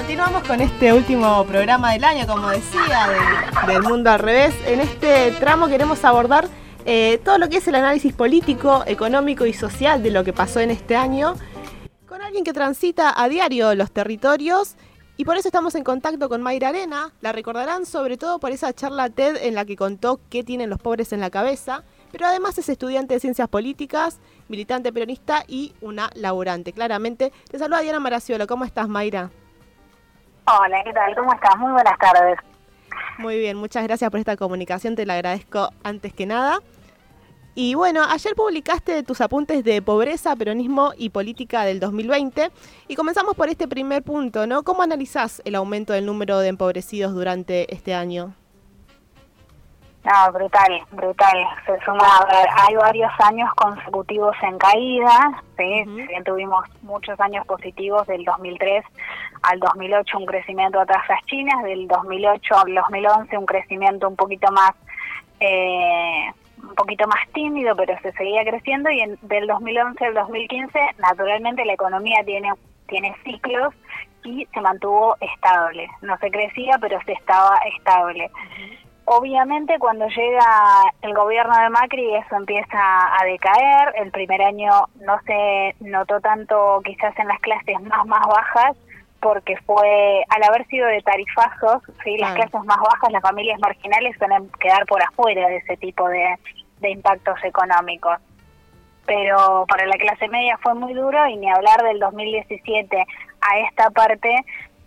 Continuamos con este último programa del año, como decía, del mundo al revés. En este tramo queremos abordar eh, todo lo que es el análisis político, económico y social de lo que pasó en este año, con alguien que transita a diario los territorios. Y por eso estamos en contacto con Mayra Arena. La recordarán sobre todo por esa charla TED en la que contó qué tienen los pobres en la cabeza. Pero además es estudiante de ciencias políticas, militante peronista y una laborante. Claramente. Te saluda Diana Maraciolo. ¿Cómo estás, Mayra? Hola, ¿qué tal? ¿Cómo estás? Muy buenas tardes. Muy bien, muchas gracias por esta comunicación, te la agradezco antes que nada. Y bueno, ayer publicaste tus apuntes de pobreza, peronismo y política del 2020 y comenzamos por este primer punto, ¿no? ¿Cómo analizás el aumento del número de empobrecidos durante este año? No, brutal, brutal. Se suma, hay varios años consecutivos en caída, ¿sí? tuvimos muchos años positivos del 2003 al 2008 un crecimiento a tasas chinas, del 2008 al 2011 un crecimiento un poquito más eh, un poquito más tímido, pero se seguía creciendo y en, del 2011 al 2015 naturalmente la economía tiene tiene ciclos y se mantuvo estable. No se crecía, pero se estaba estable. Obviamente cuando llega el gobierno de Macri eso empieza a decaer, el primer año no se notó tanto quizás en las clases más más bajas porque fue al haber sido de tarifazos, ¿sí? las clases más bajas, las familias marginales suelen quedar por afuera de ese tipo de, de impactos económicos. Pero para la clase media fue muy duro y ni hablar del 2017 a esta parte,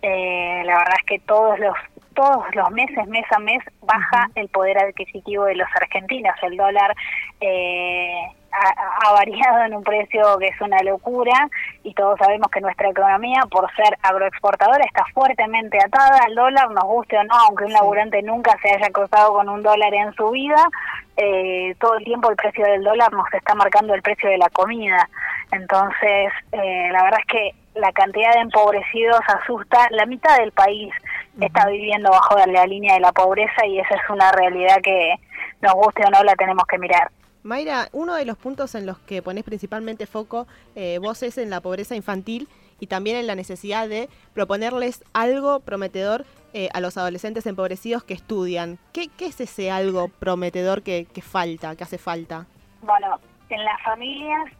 eh, la verdad es que todos los todos los meses, mes a mes, baja el poder adquisitivo de los argentinos. El dólar eh, ha, variado en un precio que es una locura y todos sabemos que nuestra economía, por ser agroexportadora, está fuertemente atada al dólar, nos guste o no, aunque un laburante nunca se haya cruzado con un dólar en su vida, eh, todo el tiempo el precio del dólar nos está marcando el precio de la comida. Entonces, eh, la verdad es que la cantidad de empobrecidos asusta. La mitad del país está viviendo bajo la línea de la pobreza y esa es una realidad que nos guste o no la tenemos que mirar. Mayra, uno de los puntos en los que pones principalmente foco eh, vos es en la pobreza infantil y también en la necesidad de proponerles algo prometedor eh, a los adolescentes empobrecidos que estudian. ¿Qué, ¿Qué, es ese algo prometedor que, que falta, que hace falta? Bueno, en las familias,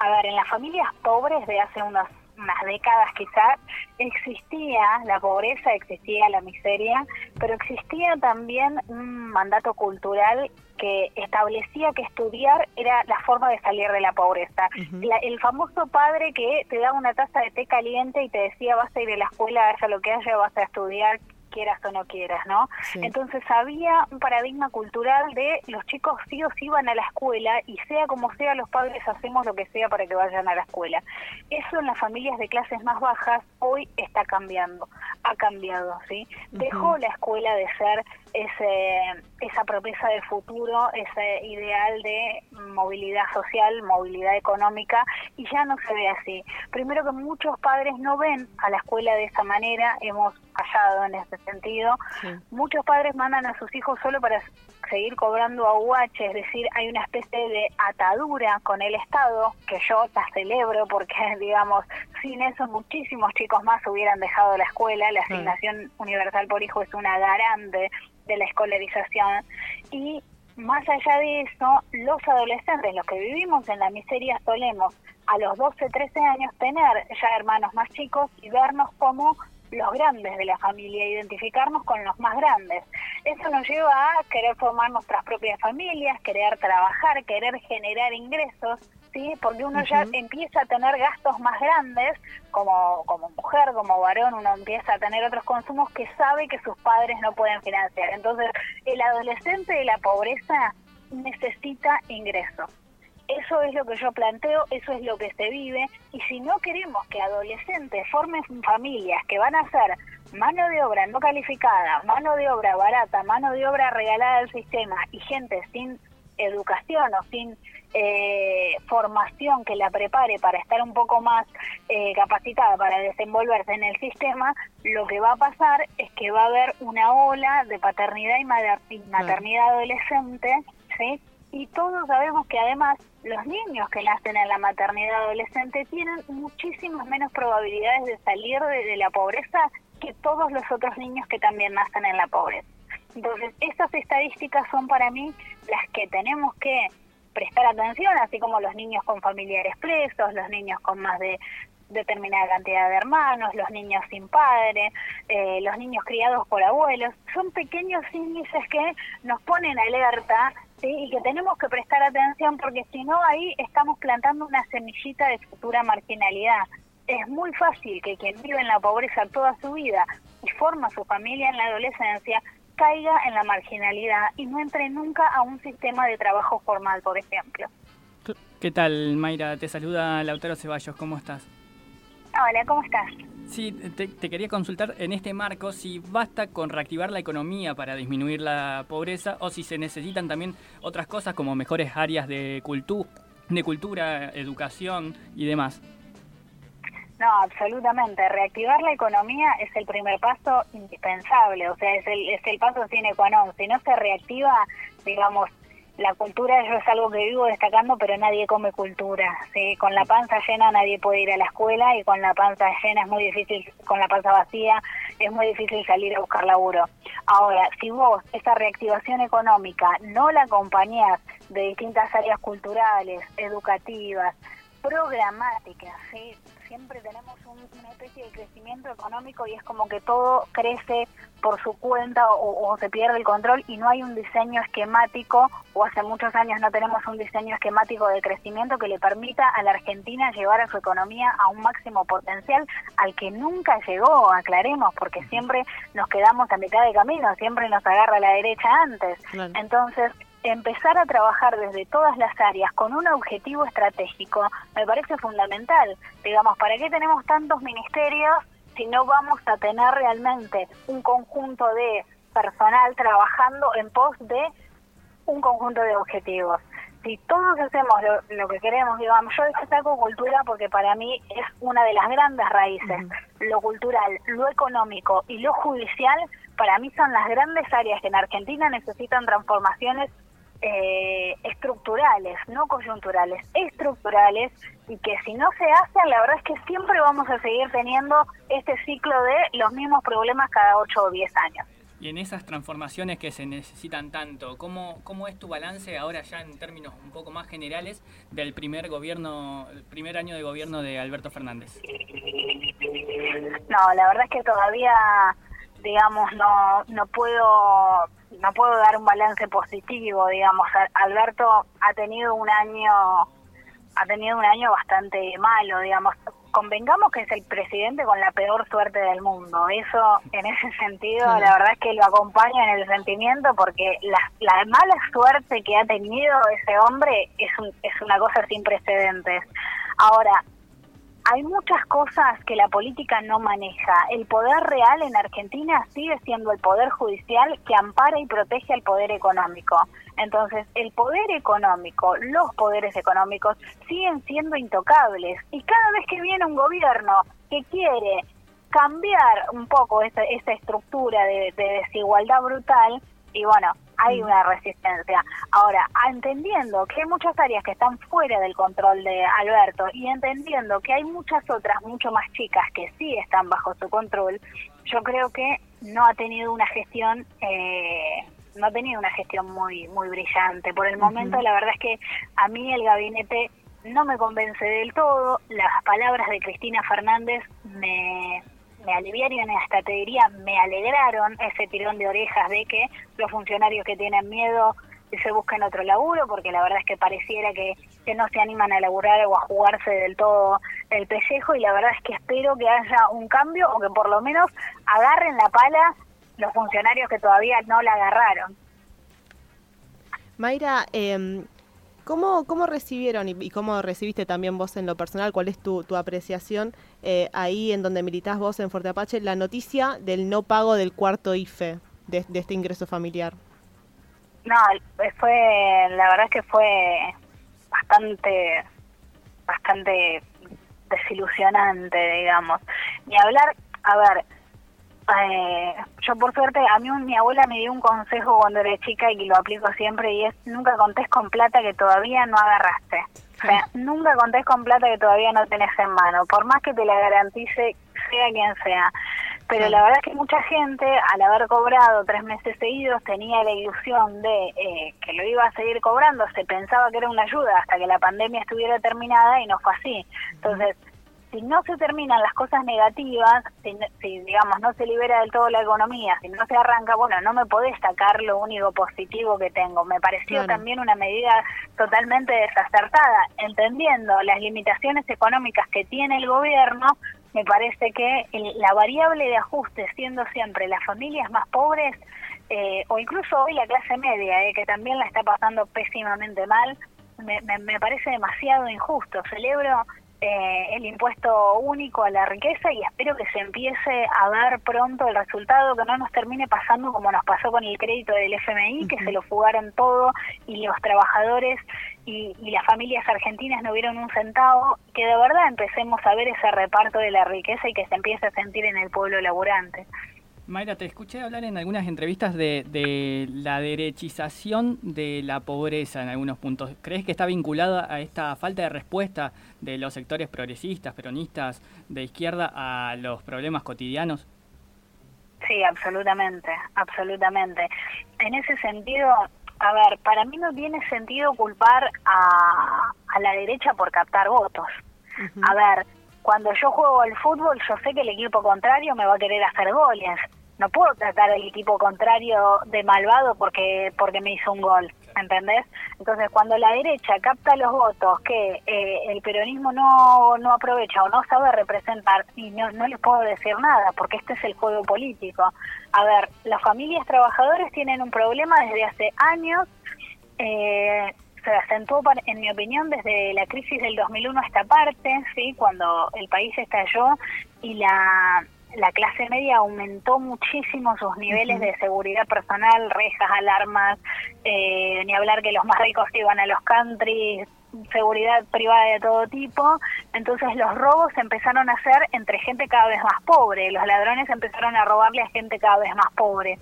a ver, en las familias pobres de hace unos unas décadas quizás, existía la pobreza, existía la miseria, pero existía también un mandato cultural que establecía que estudiar era la forma de salir de la pobreza. el famoso padre que te daba una taza de té caliente y te decía vas a ir a la escuela, haya lo que haya, vas a estudiar, quieras o no quieras, ¿no? Entonces había un paradigma cultural de los chicos sí o sí van a la escuela y sea como sea los padres hacemos lo que sea para que vayan a la escuela. Eso en las familias de clases más bajas hoy está cambiando, ha cambiado, ¿sí? Dejó la escuela de ser ese, esa promesa del futuro, ese ideal de movilidad social, movilidad económica, y ya no se ve así. Primero que muchos padres no ven a la escuela de esa manera, hemos fallado en ese sentido. Muchos padres mandan a sus hijos solo para seguir cobrando aguache, es decir, hay una especie de atadura con el Estado, que yo la celebro porque, digamos, sin eso muchísimos chicos más hubieran dejado la escuela, la asignación universal por hijo es una garante de la escolarización. Y más allá de eso, los adolescentes, los que vivimos en la miseria, solemos a los 12, 13 años tener ya hermanos más chicos y vernos como los grandes de la familia, identificarnos con los más grandes. Eso nos lleva a querer formar nuestras propias familias, querer trabajar, querer generar ingresos, ¿sí? Porque uno ya empieza a tener gastos más grandes, como, como mujer, como varón, uno empieza a tener otros consumos que sabe que sus padres no pueden financiar. Entonces, el adolescente de la pobreza necesita ingresos. Eso es lo que yo planteo, eso es lo que se vive y si no queremos que adolescentes formen familias que van a ser mano de obra no calificada, mano de obra barata, mano de obra regalada al sistema y gente sin educación o sin eh, formación que la prepare para estar un poco más eh, capacitada para desenvolverse en el sistema, lo que va a pasar es que va a haber una ola de paternidad y maternidad adolescente, ¿sí? Y todos sabemos que además los niños que nacen en la maternidad adolescente tienen muchísimas menos probabilidades de salir de, la pobreza que todos los otros niños que también nacen en la pobreza. Entonces, esas estadísticas son para mí las que tenemos que prestar atención, así como los niños con familiares presos, los niños con más de determinada cantidad de hermanos, los niños sin padre, eh, los niños criados por abuelos. Son pequeños índices que nos ponen alerta y que tenemos que prestar atención porque si no ahí estamos plantando una semillita de futura marginalidad. Es muy fácil que quien vive en la pobreza toda su vida y forma su familia en la adolescencia caiga en la marginalidad y no entre nunca a un sistema de trabajo formal, por ejemplo. ¿Qué tal, Mayra? Te saluda Lautaro Ceballos, ¿cómo estás? Hola, ¿cómo estás? Sí, te, quería consultar en este marco si basta con reactivar la economía para disminuir la pobreza o si se necesitan también otras cosas como mejores áreas de, cultu de cultura, educación y demás. No, absolutamente. Reactivar la economía es el primer paso indispensable, o sea, es el, es el paso sine qua non. Si no se reactiva, digamos, la cultura yo es algo que vivo destacando, pero nadie come cultura. ¿sí? Con la panza llena nadie puede ir a la escuela y con la panza llena es muy difícil, con la panza vacía es muy difícil salir a buscar laburo. Ahora, si vos esa reactivación económica no la acompañás de distintas áreas culturales, educativas, programáticas, ¿sí? siempre tenemos una especie de crecimiento económico y es como que todo crece por su cuenta o, se pierde el control y no hay un diseño esquemático o hace muchos años no tenemos un diseño esquemático de crecimiento que le permita a la Argentina llevar a su economía a un máximo potencial al que nunca llegó, aclaremos, porque siempre nos quedamos a mitad de camino, siempre nos agarra la derecha antes. Entonces, empezar a trabajar desde todas las áreas con un objetivo estratégico me parece fundamental. Digamos, ¿para qué tenemos tantos ministerios si no vamos a tener realmente un conjunto de personal trabajando en pos de un conjunto de objetivos? Si todos hacemos lo, que queremos, digamos, yo destaco cultura porque para mí es una de las grandes raíces. Lo cultural, lo económico y lo judicial, para mí son las grandes áreas que en Argentina necesitan transformaciones eh, estructurales, no coyunturales, estructurales, y que si no se hacen, la verdad es que siempre vamos a seguir teniendo este ciclo de los mismos problemas cada 8 o 10 años. Y en esas transformaciones que se necesitan tanto, ¿cómo, ¿cómo es tu balance ahora ya en términos un poco más generales del primer gobierno, el primer año de gobierno de Alberto Fernández? No, la verdad es que todavía, digamos, no, no puedo no puedo dar un balance positivo, digamos. Alberto ha tenido un año ha tenido un año bastante malo, digamos. Convengamos que es el presidente con la peor suerte del mundo. Eso, en ese sentido, la verdad es que lo acompaña en el sentimiento porque la, la mala suerte que ha tenido ese hombre es, un, es una cosa sin precedentes. Ahora, hay muchas cosas que la política no maneja. El poder real en Argentina sigue siendo el poder judicial que ampara y protege al poder económico. Entonces, el poder económico, los poderes económicos siguen siendo intocables. Y cada vez que viene un gobierno que quiere cambiar un poco esta, estructura de desigualdad brutal, y bueno, hay mm. una resistencia. Ahora, entendiendo que hay muchas áreas que están fuera del control de Alberto y entendiendo que hay muchas otras mucho más chicas que sí están bajo su control, yo creo que no ha tenido una gestión eh, no ha tenido una gestión muy muy brillante. Por el momento, la verdad es que a mí el gabinete no me convence del todo. Las palabras de Cristina Fernández me me aliviaron y hasta te diría me alegraron ese tirón de orejas de que los funcionarios que tienen miedo se busquen otro laburo porque la verdad es que pareciera que, que no se animan a laburar o a jugarse del todo el pellejo y la verdad es que espero que haya un cambio o que por lo menos agarren la pala los funcionarios que todavía no la agarraron. Mayra, eh, ¿Cómo, ¿Cómo recibieron y, cómo recibiste también vos en lo personal, cuál es tu, tu apreciación eh, ahí en donde militás vos en Fuerte Apache, la noticia del no pago del cuarto IFE de, este ingreso familiar? No, fue, la verdad es que fue bastante, bastante desilusionante, digamos. Ni hablar, a ver, eh, yo por suerte, a mí mi abuela me dio un consejo cuando era chica y que lo aplico siempre y es nunca contés con plata que todavía no agarraste. O sea, nunca contés con plata que todavía no tenés en mano, por más que te la garantice sea quien sea. pero la verdad es que mucha gente, al haber cobrado tres meses seguidos, tenía la ilusión de eh, que lo iba a seguir cobrando, se pensaba que era una ayuda hasta que la pandemia estuviera terminada y no fue así. Entonces, si no se terminan las cosas negativas, si, digamos no se libera del todo la economía, si no se arranca, bueno, no me podés sacar lo único positivo que tengo. Me pareció también una medida totalmente desacertada, entendiendo las limitaciones económicas que tiene el gobierno, me parece que la variable de ajuste siendo siempre las familias más pobres, eh, o incluso hoy la clase media, eh, que también la está pasando pésimamente mal, me, me parece demasiado injusto. Celebro eh, el impuesto único a la riqueza y espero que se empiece a ver pronto el resultado, que no nos termine pasando como nos pasó con el crédito del FMI, que se lo fugaron todo y los trabajadores y, y, las familias argentinas no vieron un centavo, que de verdad empecemos a ver ese reparto de la riqueza y que se empiece a sentir en el pueblo laburante. Mayra, te escuché hablar en algunas entrevistas de, la derechización de la pobreza en algunos puntos. ¿Crees que está vinculada a esta falta de respuesta de los sectores progresistas, peronistas, de izquierda a los problemas cotidianos? Sí, absolutamente, absolutamente. En ese sentido, a ver, para mí no tiene sentido culpar a, la derecha por captar votos. A ver, cuando yo juego al fútbol, yo sé que el equipo contrario me va a querer hacer goles. No puedo tratar al equipo contrario de malvado porque porque me hizo un gol, ¿entendés? Entonces, cuando la derecha capta los votos que eh, el peronismo no, no aprovecha o no sabe representar, y no, no les puedo decir nada, porque este es el juego político. A ver, las familias trabajadoras tienen un problema desde hace años. Eh, se acentuó, en mi opinión, desde la crisis del 2001 a esta parte, ¿sí? cuando el país estalló y la, la clase media aumentó muchísimo sus niveles de seguridad personal, rejas, alarmas, eh, ni hablar que los más ricos iban a los countries, seguridad privada de todo tipo, entonces los robos empezaron a ser entre gente cada vez más pobre, los ladrones empezaron a robarle a gente cada vez más pobre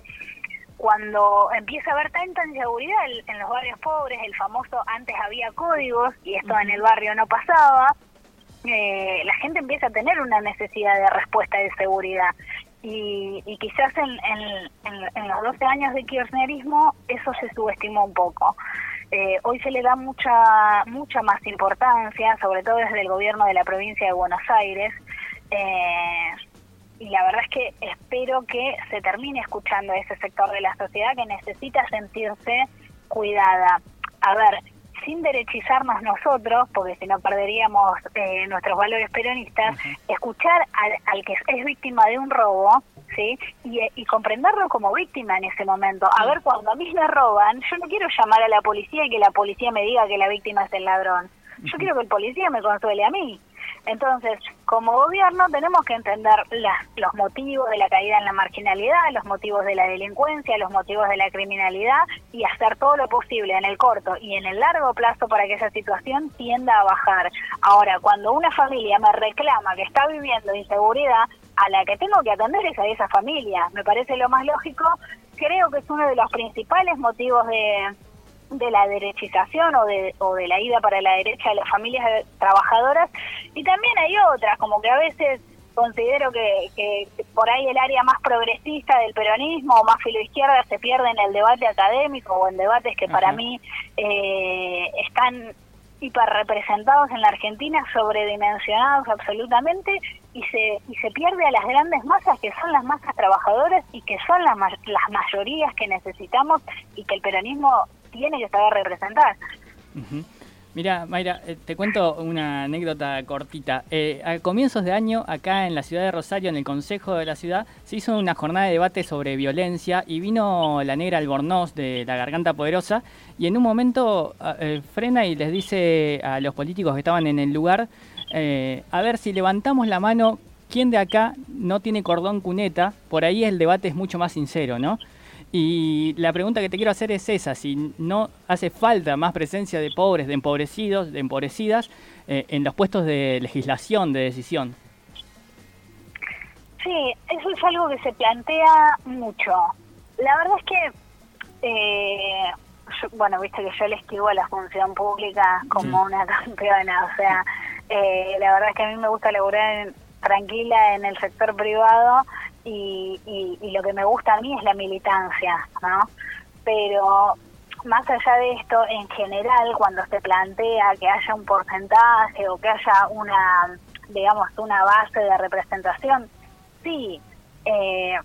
cuando empieza a haber tanta inseguridad en los barrios pobres, el famoso antes había códigos y esto en el barrio no pasaba, eh, la gente empieza a tener una necesidad de respuesta de seguridad. Y, quizás en, en, los 12 años de kirchnerismo eso se subestimó un poco. Eh, hoy se le da mucha mucha más importancia, sobre todo desde el gobierno de la provincia de Buenos Aires. Eh, y la verdad es que espero que se termine escuchando a ese sector de la sociedad que necesita sentirse cuidada. A ver, sin derechizarnos nosotros, porque si no perderíamos eh, nuestros valores peronistas, escuchar al, que es víctima de un robo, ¿sí? Y, comprenderlo como víctima en ese momento. A ver, cuando a mí me roban, yo no quiero llamar a la policía y que la policía me diga que la víctima es el ladrón. Yo quiero que el policía me consuele a mí. Entonces, como gobierno tenemos que entender los motivos de la caída en la marginalidad, los motivos de la delincuencia, los motivos de la criminalidad y hacer todo lo posible en el corto y en el largo plazo para que esa situación tienda a bajar. Ahora, cuando una familia me reclama que está viviendo inseguridad, a la que tengo que atender es a esa familia. Me parece lo más lógico. Creo que es uno de los principales motivos de de la derechización o de, o de la ida para la derecha de las familias trabajadoras. Y también hay otras, como que a veces considero que, que por ahí el área más progresista del peronismo o más filoizquierda se pierde en el debate académico o en debates que para mí eh, están hiperrepresentados en la Argentina, sobredimensionados absolutamente, y se, y se pierde a las grandes masas que son las masas trabajadoras y que son las, las mayorías que necesitamos y que el peronismo tiene que saber representar. Mira, Mayra, eh, te cuento una anécdota cortita. Eh, a comienzos de año, acá en la ciudad de Rosario, en el Consejo de la Ciudad, se hizo una jornada de debate sobre violencia y vino la negra Albornoz de la Garganta Poderosa y en un momento eh, frena y les dice a los políticos que estaban en el lugar, a ver si levantamos la mano, ¿quién de acá no tiene cordón cuneta? Por ahí el debate es mucho más sincero, ¿no? Y la pregunta que te quiero hacer es esa, si no hace falta más presencia de pobres, de empobrecidos, de empobrecidas eh, en los puestos de legislación, de decisión. Sí, eso es algo que se plantea mucho. La verdad es que, eh, bueno, viste que yo le esquivo a la función pública como una campeona, o sea, eh, la verdad es que a mí me gusta laburar tranquila en el sector privado y, y, lo que me gusta a mí es la militancia, ¿no? Pero más allá de esto, en general, cuando se plantea que haya un porcentaje o que haya una, digamos, una base de representación, sí, eh,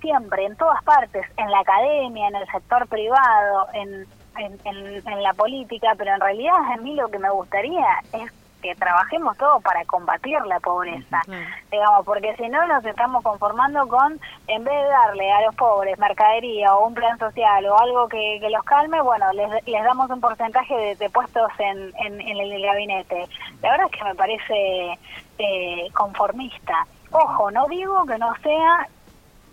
siempre, en todas partes, en la academia, en el sector privado, en, en, la política, pero en realidad a mí lo que me gustaría es que trabajemos todos para combatir la pobreza, digamos, porque si no nos estamos conformando con, en vez de darle a los pobres mercadería o un plan social o algo que, los calme, bueno, les, les damos un porcentaje de, puestos en, en, el gabinete. La verdad es que me parece eh, conformista. Ojo, no digo que no sea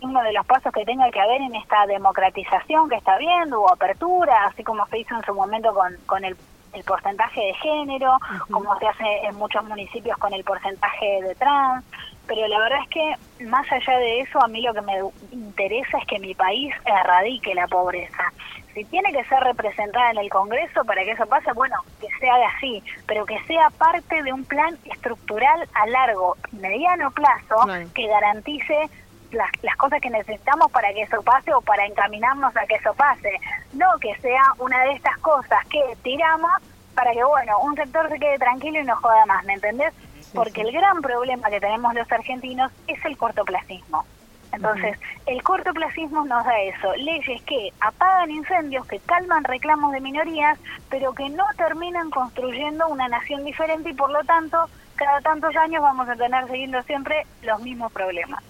uno de los pasos que tenga que haber en esta democratización que está viendo, o apertura, así como se hizo en su momento con, con el, porcentaje de género, como se hace en muchos municipios con el porcentaje de trans, pero la verdad es que más allá de eso, a mí lo que me interesa es que mi país erradique la pobreza. Si tiene que ser representada en el Congreso para que eso pase, bueno, que se haga así, pero que sea parte de un plan estructural a largo, mediano plazo, que garantice las, las cosas que necesitamos para que eso pase o para encaminarnos a que eso pase. No que sea una de estas cosas que tiramos para que, bueno, un sector se quede tranquilo y no joda más, ¿me entendés? Porque el gran problema que tenemos los argentinos es el cortoplacismo. Entonces, el cortoplacismo nos da eso, leyes que apagan incendios, que calman reclamos de minorías, pero que no terminan construyendo una nación diferente y por lo tanto, cada tantos años vamos a tener siguiendo siempre los mismos problemas.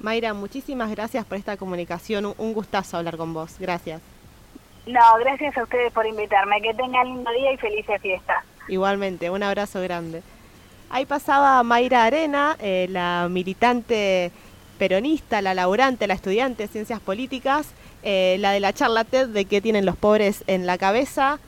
Mayra, muchísimas gracias por esta comunicación. Un gustazo hablar con vos. Gracias. No, gracias a ustedes por invitarme. Que tengan lindo día y felices fiestas. Igualmente, un abrazo grande. Ahí pasaba Mayra Arena, eh, la militante peronista, la laborante, la estudiante de ciencias políticas, eh, la de la charla TED de qué tienen los pobres en la cabeza.